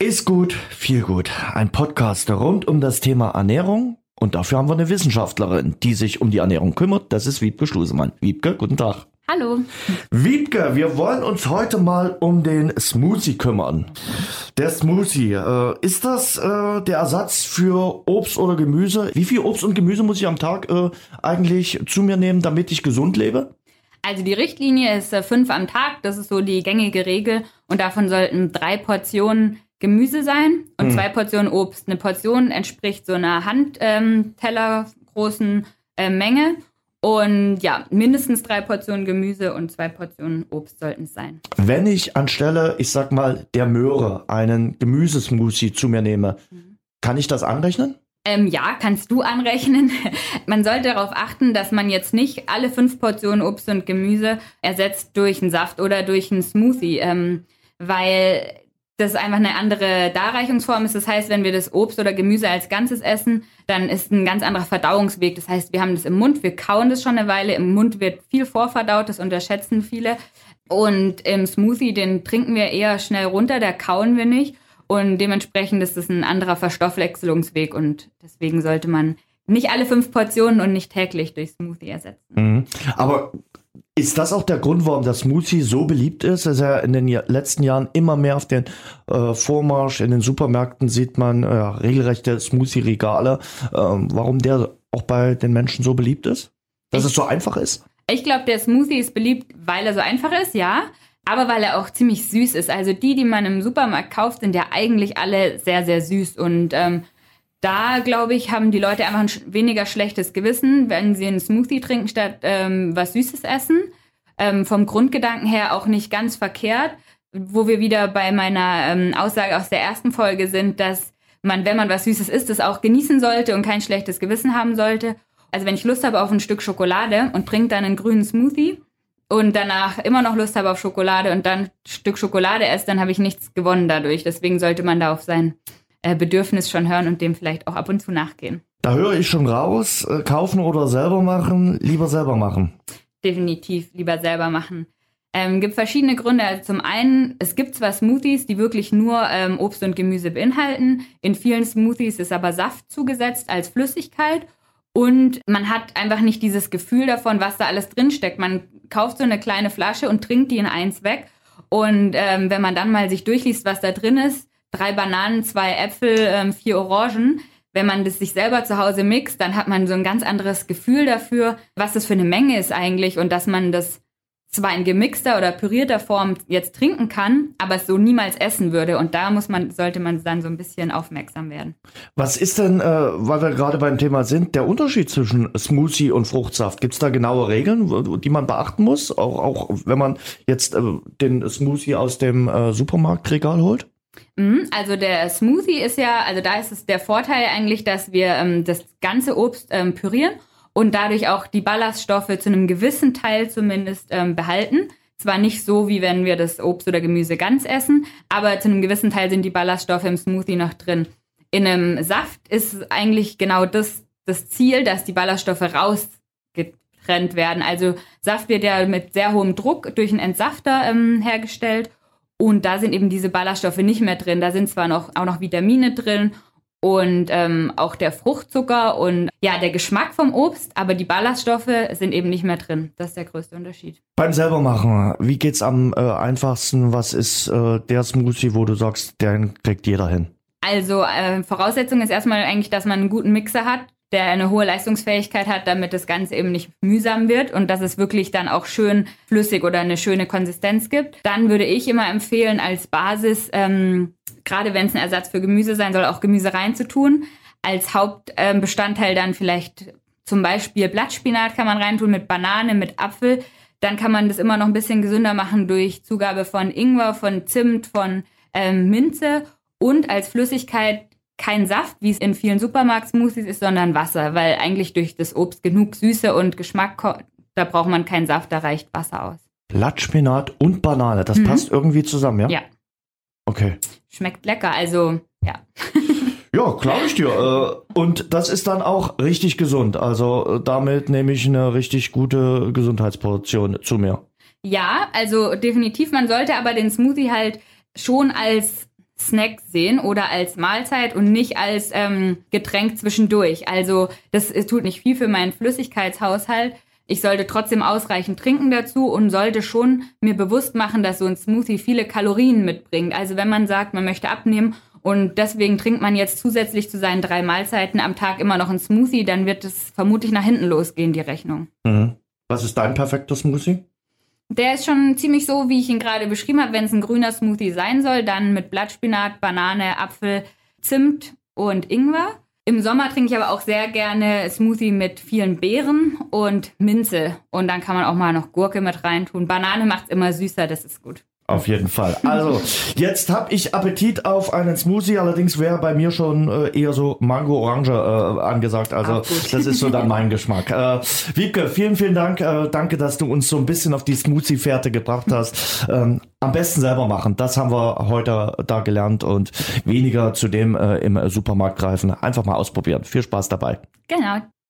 Ist gut, viel gut. Ein Podcast rund um das Thema Ernährung. Und dafür haben wir eine Wissenschaftlerin, die sich um die Ernährung kümmert. Das ist Wiebke Schlusemann. Wiebke, guten Tag. Hallo. Wiebke, wir wollen uns heute mal um den Smoothie kümmern. Der Smoothie, äh, ist das äh, der Ersatz für Obst oder Gemüse? Wie viel Obst und Gemüse muss ich am Tag äh, eigentlich zu mir nehmen, damit ich gesund lebe? Also die Richtlinie ist äh, fünf am Tag, das ist so die gängige Regel und davon sollten drei Portionen Gemüse sein und hm. zwei Portionen Obst. Eine Portion entspricht so einer Handteller ähm, großen äh, Menge. Und ja, mindestens drei Portionen Gemüse und zwei Portionen Obst sollten es sein. Wenn ich anstelle, ich sag mal, der Möhre einen Gemüsesmoothie zu mir nehme, mhm. kann ich das anrechnen? Ähm, ja, kannst du anrechnen. man sollte darauf achten, dass man jetzt nicht alle fünf Portionen Obst und Gemüse ersetzt durch einen Saft oder durch einen Smoothie, ähm, weil das einfach eine andere Darreichungsform ist. Das heißt, wenn wir das Obst oder Gemüse als Ganzes essen, dann ist ein ganz anderer Verdauungsweg. Das heißt, wir haben das im Mund, wir kauen das schon eine Weile. Im Mund wird viel vorverdaut, das unterschätzen viele. Und im Smoothie, den trinken wir eher schnell runter, da kauen wir nicht. Und dementsprechend ist das ein anderer Verstoffwechselungsweg und deswegen sollte man nicht alle fünf Portionen und nicht täglich durch Smoothie ersetzen. Mhm. Aber ist das auch der Grund, warum der Smoothie so beliebt ist? Dass er in den letzten Jahren immer mehr auf den äh, Vormarsch in den Supermärkten sieht man äh, regelrechte Smoothie-Regale. Ähm, warum der auch bei den Menschen so beliebt ist? Dass ich, es so einfach ist? Ich glaube, der Smoothie ist beliebt, weil er so einfach ist, ja. Aber weil er auch ziemlich süß ist. Also die, die man im Supermarkt kauft, sind ja eigentlich alle sehr, sehr süß. Und ähm, da, glaube ich, haben die Leute einfach ein weniger schlechtes Gewissen, wenn sie einen Smoothie trinken, statt ähm, was Süßes essen. Ähm, vom Grundgedanken her auch nicht ganz verkehrt, wo wir wieder bei meiner ähm, Aussage aus der ersten Folge sind, dass man, wenn man was Süßes isst, das auch genießen sollte und kein schlechtes Gewissen haben sollte. Also wenn ich Lust habe auf ein Stück Schokolade und trinke dann einen grünen Smoothie und danach immer noch Lust habe auf Schokolade und dann ein Stück Schokolade esse, dann habe ich nichts gewonnen dadurch. Deswegen sollte man da auf sein äh, Bedürfnis schon hören und dem vielleicht auch ab und zu nachgehen. Da höre ich schon raus, äh, kaufen oder selber machen, lieber selber machen. Definitiv lieber selber machen. Ähm, gibt verschiedene Gründe. Also zum einen, es gibt zwar Smoothies, die wirklich nur ähm, Obst und Gemüse beinhalten. In vielen Smoothies ist aber Saft zugesetzt als Flüssigkeit. Und man hat einfach nicht dieses Gefühl davon, was da alles drinsteckt. Man kauft so eine kleine Flasche und trinkt die in eins weg. Und ähm, wenn man dann mal sich durchliest, was da drin ist, drei Bananen, zwei Äpfel, ähm, vier Orangen. Wenn man das sich selber zu Hause mixt, dann hat man so ein ganz anderes Gefühl dafür, was das für eine Menge ist eigentlich und dass man das zwar in gemixter oder pürierter Form jetzt trinken kann, aber es so niemals essen würde. Und da muss man, sollte man dann so ein bisschen aufmerksam werden. Was ist denn, äh, weil wir gerade beim Thema sind, der Unterschied zwischen Smoothie und Fruchtsaft? Gibt es da genaue Regeln, die man beachten muss? Auch, auch wenn man jetzt äh, den Smoothie aus dem äh, Supermarktregal holt? Mhm, also der Smoothie ist ja, also da ist es der Vorteil eigentlich, dass wir ähm, das ganze Obst ähm, pürieren und dadurch auch die Ballaststoffe zu einem gewissen Teil zumindest ähm, behalten. Zwar nicht so, wie wenn wir das Obst oder Gemüse ganz essen, aber zu einem gewissen Teil sind die Ballaststoffe im Smoothie noch drin. In einem Saft ist eigentlich genau das, das Ziel, dass die Ballaststoffe rausgetrennt werden. Also Saft wird ja mit sehr hohem Druck durch einen Entsafter ähm, hergestellt und da sind eben diese Ballaststoffe nicht mehr drin. Da sind zwar noch, auch noch Vitamine drin und ähm, auch der Fruchtzucker und ja, der Geschmack vom Obst, aber die Ballaststoffe sind eben nicht mehr drin. Das ist der größte Unterschied. Beim selbermachen, wie geht's am äh, einfachsten? Was ist äh, der Smoothie, wo du sagst, den kriegt jeder hin? Also äh, Voraussetzung ist erstmal eigentlich, dass man einen guten Mixer hat, der eine hohe Leistungsfähigkeit hat, damit das Ganze eben nicht mühsam wird und dass es wirklich dann auch schön flüssig oder eine schöne Konsistenz gibt. Dann würde ich immer empfehlen, als Basis, ähm, gerade wenn es ein Ersatz für Gemüse sein soll, auch Gemüse reinzutun. Als Hauptbestandteil dann vielleicht zum Beispiel Blattspinat kann man reintun mit Banane, mit Apfel. Dann kann man das immer noch ein bisschen gesünder machen durch Zugabe von Ingwer, von Zimt, von ähm, Minze und als Flüssigkeit kein Saft, wie es in vielen Supermarkt-Smoothies ist, sondern Wasser, weil eigentlich durch das Obst genug Süße und Geschmack, da braucht man keinen Saft, da reicht Wasser aus. Blattspinat und Banane, das mhm. passt irgendwie zusammen, ja? Ja. Okay. Schmeckt lecker, also ja. ja, glaube ich dir. Äh, und das ist dann auch richtig gesund. Also äh, damit nehme ich eine richtig gute Gesundheitsportion zu mir. Ja, also definitiv. Man sollte aber den Smoothie halt schon als Snack sehen oder als Mahlzeit und nicht als ähm, Getränk zwischendurch. Also das tut nicht viel für meinen Flüssigkeitshaushalt. Ich sollte trotzdem ausreichend trinken dazu und sollte schon mir bewusst machen, dass so ein Smoothie viele Kalorien mitbringt. Also wenn man sagt, man möchte abnehmen und deswegen trinkt man jetzt zusätzlich zu seinen drei Mahlzeiten am Tag immer noch ein Smoothie, dann wird es vermutlich nach hinten losgehen, die Rechnung. Mhm. Was ist dein perfekter Smoothie? Der ist schon ziemlich so, wie ich ihn gerade beschrieben habe. Wenn es ein grüner Smoothie sein soll, dann mit Blattspinat, Banane, Apfel, Zimt und Ingwer. Im Sommer trinke ich aber auch sehr gerne Smoothie mit vielen Beeren und Minze. Und dann kann man auch mal noch Gurke mit reintun. Banane macht es immer süßer, das ist gut. Auf jeden Fall. Also, jetzt habe ich Appetit auf einen Smoothie, allerdings wäre bei mir schon äh, eher so Mango-Orange äh, angesagt. Also, das ist so dann mein Geschmack. Äh, Wiebke, vielen, vielen Dank. Äh, danke, dass du uns so ein bisschen auf die Smoothie-Fährte gebracht hast. Ähm, am besten selber machen. Das haben wir heute da gelernt und weniger zu dem äh, im Supermarkt greifen. Einfach mal ausprobieren. Viel Spaß dabei. Genau.